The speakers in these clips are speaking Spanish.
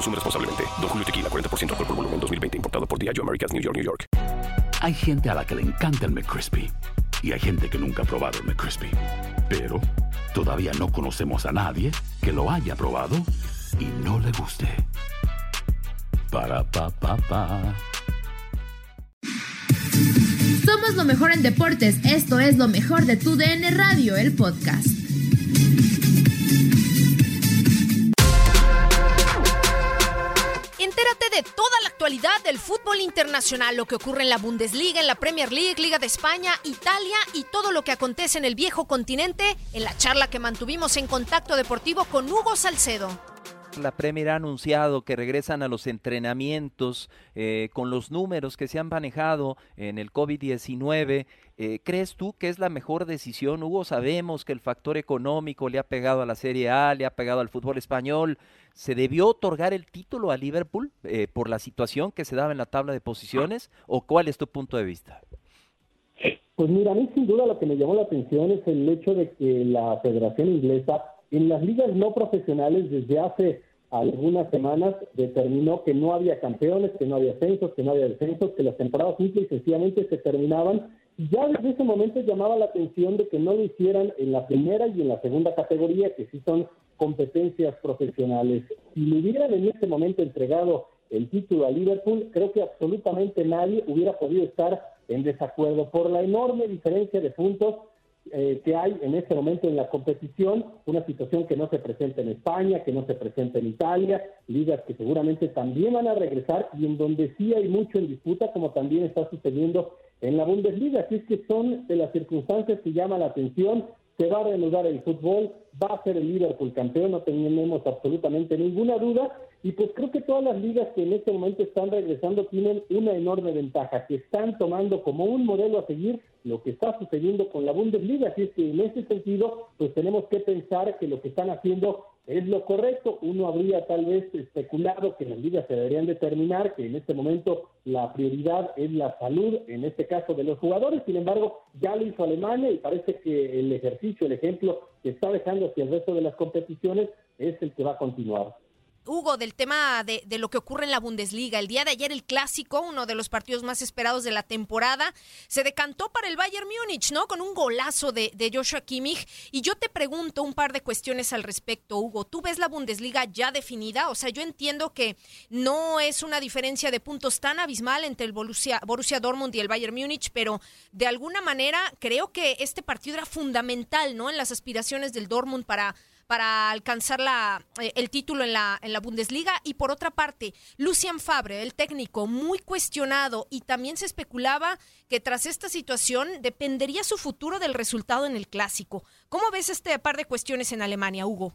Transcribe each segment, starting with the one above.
Consume responsablemente. Don Julio Tequila, 40% alcohol por volumen, 2020. Importado por Diageo Americas, New York, New York. Hay gente a la que le encanta el McCrispy. Y hay gente que nunca ha probado el McCrispy. Pero todavía no conocemos a nadie que lo haya probado y no le guste. Para, pa, pa, pa. Somos lo mejor en deportes. Esto es lo mejor de tu DN Radio, el podcast. Entérate de toda la actualidad del fútbol internacional, lo que ocurre en la Bundesliga, en la Premier League, Liga de España, Italia y todo lo que acontece en el viejo continente en la charla que mantuvimos en contacto deportivo con Hugo Salcedo. La Premier ha anunciado que regresan a los entrenamientos eh, con los números que se han manejado en el COVID-19. Eh, ¿Crees tú que es la mejor decisión, Hugo? Sabemos que el factor económico le ha pegado a la Serie A, le ha pegado al fútbol español. ¿Se debió otorgar el título a Liverpool eh, por la situación que se daba en la tabla de posiciones? ¿O cuál es tu punto de vista? Pues mira, a mí sin duda lo que me llamó la atención es el hecho de que la Federación Inglesa en las ligas no profesionales desde hace algunas semanas determinó que no había campeones, que no había ascensos, que no había descensos, que las temporadas simple y sencillamente se terminaban. Ya desde ese momento llamaba la atención de que no lo hicieran en la primera y en la segunda categoría, que sí son competencias profesionales. Si le hubieran en este momento entregado el título a Liverpool, creo que absolutamente nadie hubiera podido estar en desacuerdo por la enorme diferencia de puntos eh, que hay en este momento en la competición, una situación que no se presenta en España, que no se presenta en Italia, ligas que seguramente también van a regresar y en donde sí hay mucho en disputa, como también está sucediendo en la Bundesliga. Así es que son de las circunstancias que llaman la atención. Se va a reanudar el fútbol, va a ser el Liverpool campeón, no tenemos absolutamente ninguna duda. Y pues creo que todas las ligas que en este momento están regresando tienen una enorme ventaja, que están tomando como un modelo a seguir lo que está sucediendo con la Bundesliga. Así es que en ese sentido, pues tenemos que pensar que lo que están haciendo es lo correcto. Uno habría tal vez especulado que las ligas se deberían determinar, que en este momento la prioridad es la salud, en este caso de los jugadores. Sin embargo, ya lo hizo Alemania y parece que el ejercicio, el ejemplo que está dejando hacia el resto de las competiciones es el que va a continuar. Hugo, del tema de, lo que ocurre en la Bundesliga. El día de ayer el clásico, uno de los partidos más esperados de la temporada, se decantó para el Bayern Múnich, ¿no? Con un golazo de, Joshua Kimmich. Y yo te pregunto un par de cuestiones al respecto, Hugo. ¿Tú ves la Bundesliga ya definida? O sea, yo entiendo que no es una diferencia de puntos tan abismal entre el Borussia, Borussia Dortmund y el Bayern Múnich, pero de alguna manera creo que este partido era fundamental, ¿no? En las aspiraciones del Dortmund para para alcanzar la, eh, el título en la, en la Bundesliga. Y por otra parte, Lucian Fabre, el técnico, muy cuestionado y también se especulaba que tras esta situación dependería su futuro del resultado en el clásico. ¿Cómo ves este par de cuestiones en Alemania, Hugo?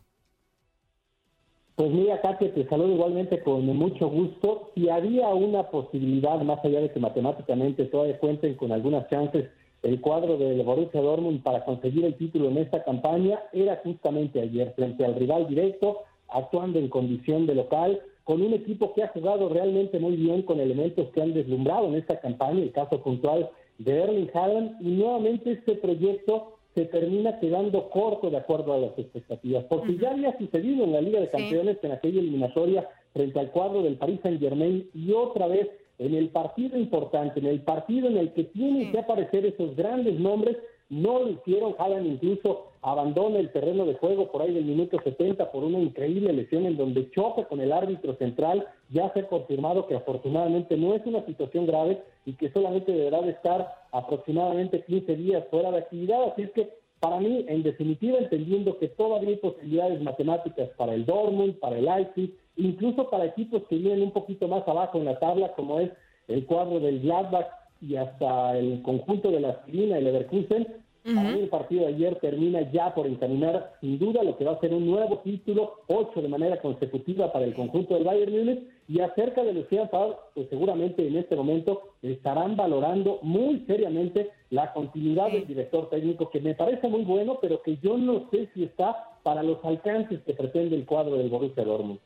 Pues mira, Katia, te saludo igualmente con mucho gusto. Si había una posibilidad, más allá de que matemáticamente todavía cuenten con algunas chances el cuadro del Borussia Dortmund para conseguir el título en esta campaña era justamente ayer frente al rival directo, actuando en condición de local, con un equipo que ha jugado realmente muy bien con elementos que han deslumbrado en esta campaña, el caso puntual de Erling Haaland, y nuevamente este proyecto se termina quedando corto de acuerdo a las expectativas, porque ya había sucedido en la Liga de Campeones en aquella eliminatoria frente al cuadro del Paris Saint Germain y otra vez en el partido importante, en el partido en el que tienen que aparecer esos grandes nombres, no lo hicieron, Haaland incluso abandona el terreno de juego por ahí del minuto 70 por una increíble lesión en donde choca con el árbitro central, ya se ha confirmado que afortunadamente no es una situación grave y que solamente deberá de estar aproximadamente 15 días fuera de actividad, así es que para mí, en definitiva, entendiendo que todavía hay posibilidades matemáticas para el Dortmund, para el Leipzig, incluso para equipos que vienen un poquito más abajo en la tabla, como es el cuadro del Gladbach y hasta el conjunto de la Aspirina, el Leverkusen, el partido de ayer termina ya por encaminar sin duda lo que va a ser un nuevo título, ocho de manera consecutiva para el conjunto del Bayern Múnich y acerca de Lucía Favre, pues seguramente en este momento estarán valorando muy seriamente la continuidad del director técnico que me parece muy bueno, pero que yo no sé si está para los alcances que pretende el cuadro del Borussia Dortmund.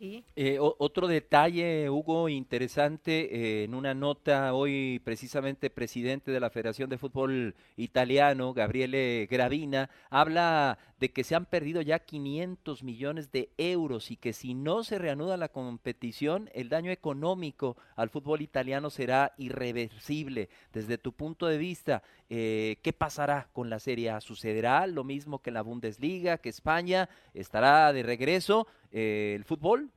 Eh, otro detalle, Hugo, interesante, eh, en una nota hoy precisamente presidente de la Federación de Fútbol Italiano, Gabriele Gravina, habla de que se han perdido ya 500 millones de euros y que si no se reanuda la competición, el daño económico al fútbol italiano será irreversible. Desde tu punto de vista, eh, ¿qué pasará con la Serie A? ¿Sucederá lo mismo que en la Bundesliga, que España estará de regreso el fútbol?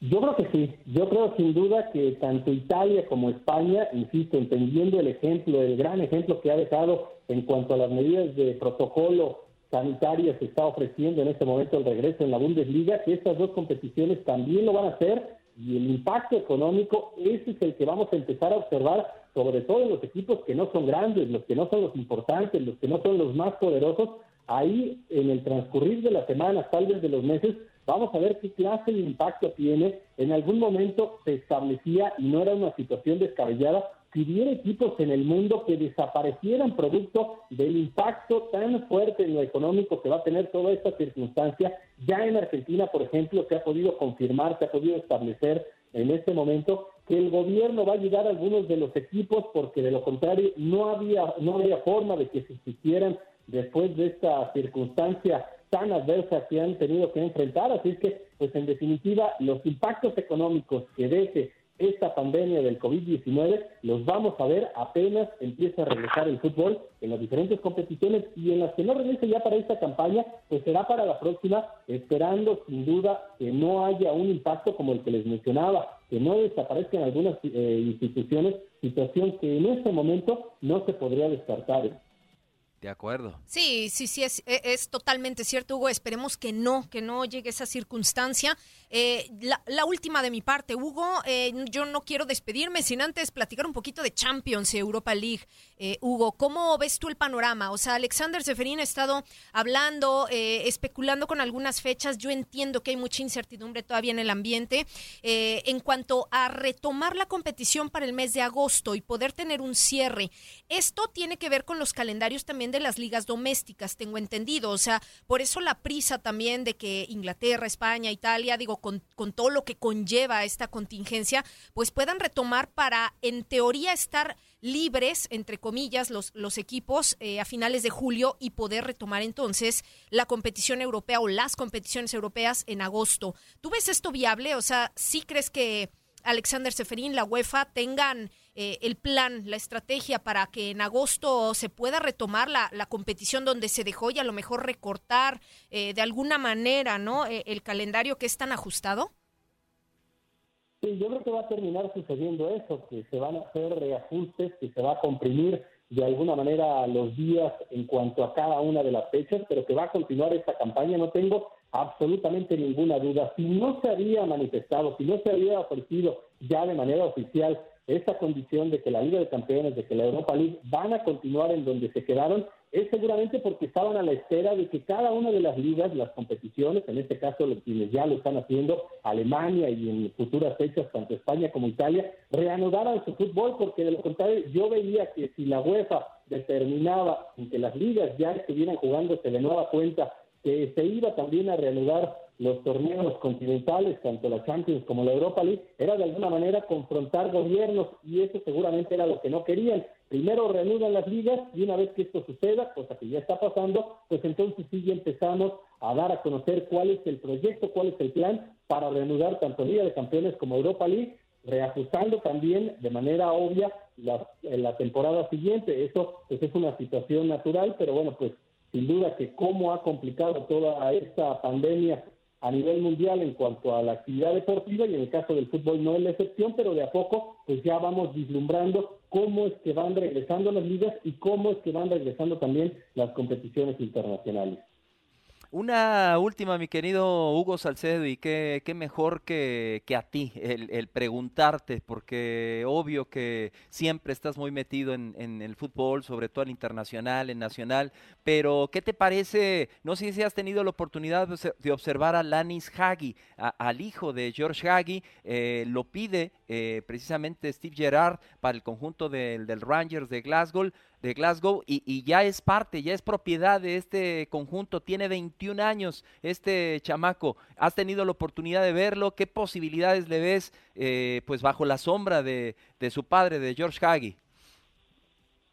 Yo creo que sí, yo creo sin duda que tanto Italia como España, insisto, entendiendo el ejemplo, el gran ejemplo que ha dejado en cuanto a las medidas de protocolo sanitarias que está ofreciendo en este momento el regreso en la Bundesliga, que estas dos competiciones también lo van a hacer y el impacto económico, ese es el que vamos a empezar a observar, sobre todo en los equipos que no son grandes, los que no son los importantes, los que no son los más poderosos, ahí en el transcurrir de las semanas, tal vez de los meses, Vamos a ver qué clase de impacto tiene. En algún momento se establecía, y no era una situación descabellada, si hubiera equipos en el mundo que desaparecieran producto del impacto tan fuerte en lo económico que va a tener toda esta circunstancia, ya en Argentina, por ejemplo, se ha podido confirmar, se ha podido establecer en este momento que el gobierno va a ayudar a algunos de los equipos porque de lo contrario no había no había forma de que se existieran después de esta circunstancia tan adversa que han tenido que enfrentar. Así es que, pues en definitiva, los impactos económicos que deje esta pandemia del COVID-19 los vamos a ver apenas empieza a regresar el fútbol en las diferentes competiciones y en las que no regrese ya para esta campaña, pues será para la próxima, esperando sin duda que no haya un impacto como el que les mencionaba, que no desaparezcan algunas eh, instituciones, situación que en este momento no se podría descartar. De acuerdo. Sí, sí, sí, es, e, es, totalmente cierto, Hugo. Esperemos que no, que no llegue esa circunstancia. Eh, la, última de mi parte, Hugo, eh, yo no quiero despedirme sin antes platicar un poquito de Champions Europa League. Eh, Hugo, ¿cómo ves tú el panorama? O sea, Alexander Seferín ha estado hablando, especulando con algunas fechas. Yo entiendo que hay mucha incertidumbre todavía en el ambiente. en cuanto a retomar la competición para el mes de agosto y poder tener un cierre, esto tiene que ver con los calendarios también de las ligas domésticas, tengo entendido. O sea, por eso la prisa también de que Inglaterra, España, Italia, digo, con, con todo lo que conlleva esta contingencia, pues puedan retomar para, en teoría, estar libres, entre comillas, los, los equipos eh, a finales de julio y poder retomar entonces la competición europea o las competiciones europeas en agosto. ¿Tú ves esto viable? O sea, ¿sí crees que Alexander Seferín, la UEFA, tengan eh, el plan, la estrategia para que en agosto se pueda retomar la, la competición donde se dejó y a lo mejor recortar eh, de alguna manera ¿no? Eh, el calendario que es tan ajustado? Sí, yo creo que va a terminar sucediendo eso, que se van a hacer reajustes, que se va a comprimir de alguna manera los días en cuanto a cada una de las fechas, pero que va a continuar esta campaña, no tengo absolutamente ninguna duda. Si no se había manifestado, si no se había ofrecido ya de manera oficial esta condición de que la Liga de Campeones, de que la Europa League van a continuar en donde se quedaron, es seguramente porque estaban a la espera de que cada una de las ligas, las competiciones, en este caso quienes ya lo están haciendo, Alemania y en futuras fechas tanto España como Italia, reanudaran su fútbol, porque de lo contrario yo veía que si la UEFA determinaba que las ligas ya estuvieran jugándose de nueva cuenta, que se iba también a reanudar los torneos continentales, tanto la Champions como la Europa League, era de alguna manera confrontar gobiernos y eso seguramente era lo que no querían. Primero reanudan las ligas y una vez que esto suceda, cosa que ya está pasando, pues entonces sí ya empezamos a dar a conocer cuál es el proyecto, cuál es el plan para reanudar tanto Liga de Campeones como Europa League, reajustando también de manera obvia la, temporada siguiente. Eso pues es una situación natural, pero bueno, pues sin duda que cómo ha complicado toda esta pandemia a nivel mundial en cuanto a la actividad deportiva y en el caso del fútbol no es la excepción, pero de a poco pues ya vamos vislumbrando cómo es que van regresando las ligas y cómo es que van regresando también las competiciones internacionales. Una última, mi querido Hugo Salcedo, y qué, qué mejor que, que, a ti el, preguntarte, porque obvio que siempre estás muy metido en, en, el fútbol, sobre todo en internacional, en nacional, pero ¿qué te parece? No sé si has tenido la oportunidad de observar a Lanis Hagi, al hijo de George Hagi, eh, lo pide eh, precisamente Steve Gerrard para el conjunto del, del Rangers de Glasgow, de Glasgow y, ya es parte, ya es propiedad de este conjunto. Tiene 21 años este chamaco. ¿Has tenido la oportunidad de verlo? ¿Qué posibilidades le ves eh, pues bajo la sombra de, su padre, de George Hagi?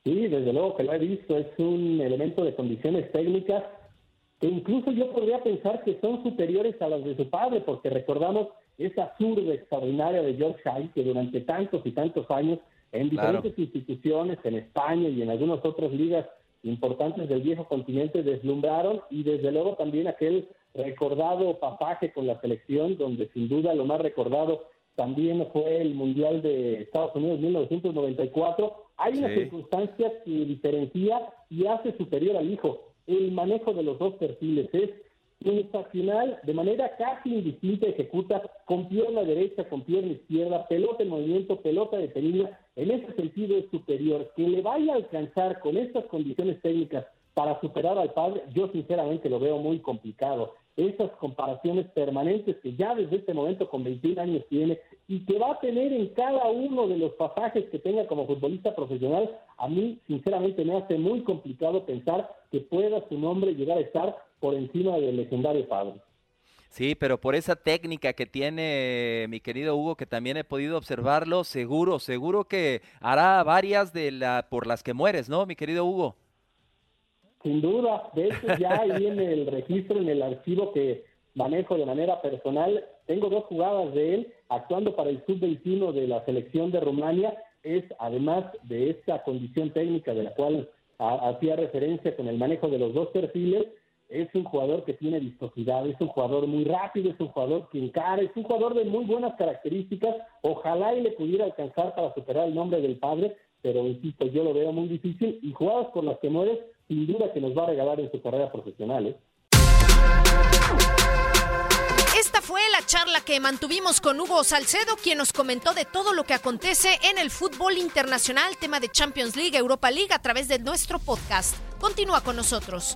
Sí, desde luego que lo he visto. Es un elemento de condiciones técnicas que incluso yo podría pensar que son superiores a las de su padre, porque recordamos esa zurda extraordinaria de George Hagi que durante tantos y tantos años en diferentes instituciones, en España y en algunas otras ligas importantes del viejo continente deslumbraron y desde luego también aquel recordado pasaje con la selección, donde sin duda lo más recordado también fue el Mundial de Estados Unidos 1994. Hay una circunstancia que diferencia y hace superior al hijo. El manejo de los dos perfiles es sensacional, de manera casi indistinta ejecuta con pierna derecha, con pierna izquierda, pelota en movimiento, pelota detenida, en ese sentido es superior. Que le vaya a alcanzar con estas condiciones técnicas para superar al padre, yo sinceramente lo veo muy complicado. Esas comparaciones permanentes que ya desde este momento con 21 años tiene y que va a tener en cada uno de los pasajes que tenga como futbolista profesional, a mí sinceramente me hace muy complicado pensar que pueda su nombre llegar a estar por encima del legendario padre. Sí, pero por esa técnica que tiene mi querido Hugo, que también he podido observarlo, seguro, seguro que hará varias de la por las que mueres, ¿no, mi querido Hugo? Sin duda, de hecho ya ahí en el registro, en el archivo que manejo de manera personal, tengo dos jugadas de él actuando para el sub-21 de la selección de Rumania, es además de esta condición técnica de la cual hacía referencia con el manejo de los dos perfiles, es un jugador que tiene vistosidad, es un jugador muy rápido, es un jugador que encara, es un jugador de muy buenas características. Ojalá y le pudiera alcanzar para superar el nombre del padre, pero insisto, yo lo veo muy difícil y jugadas por las que mueres, sin duda que nos va a regalar en su carrera profesional. ¿eh? Esta fue la charla que mantuvimos con Hugo Salcedo, quien nos comentó de todo lo que acontece en el fútbol internacional, tema de Champions League, Europa League, a través de nuestro podcast. Continúa con nosotros.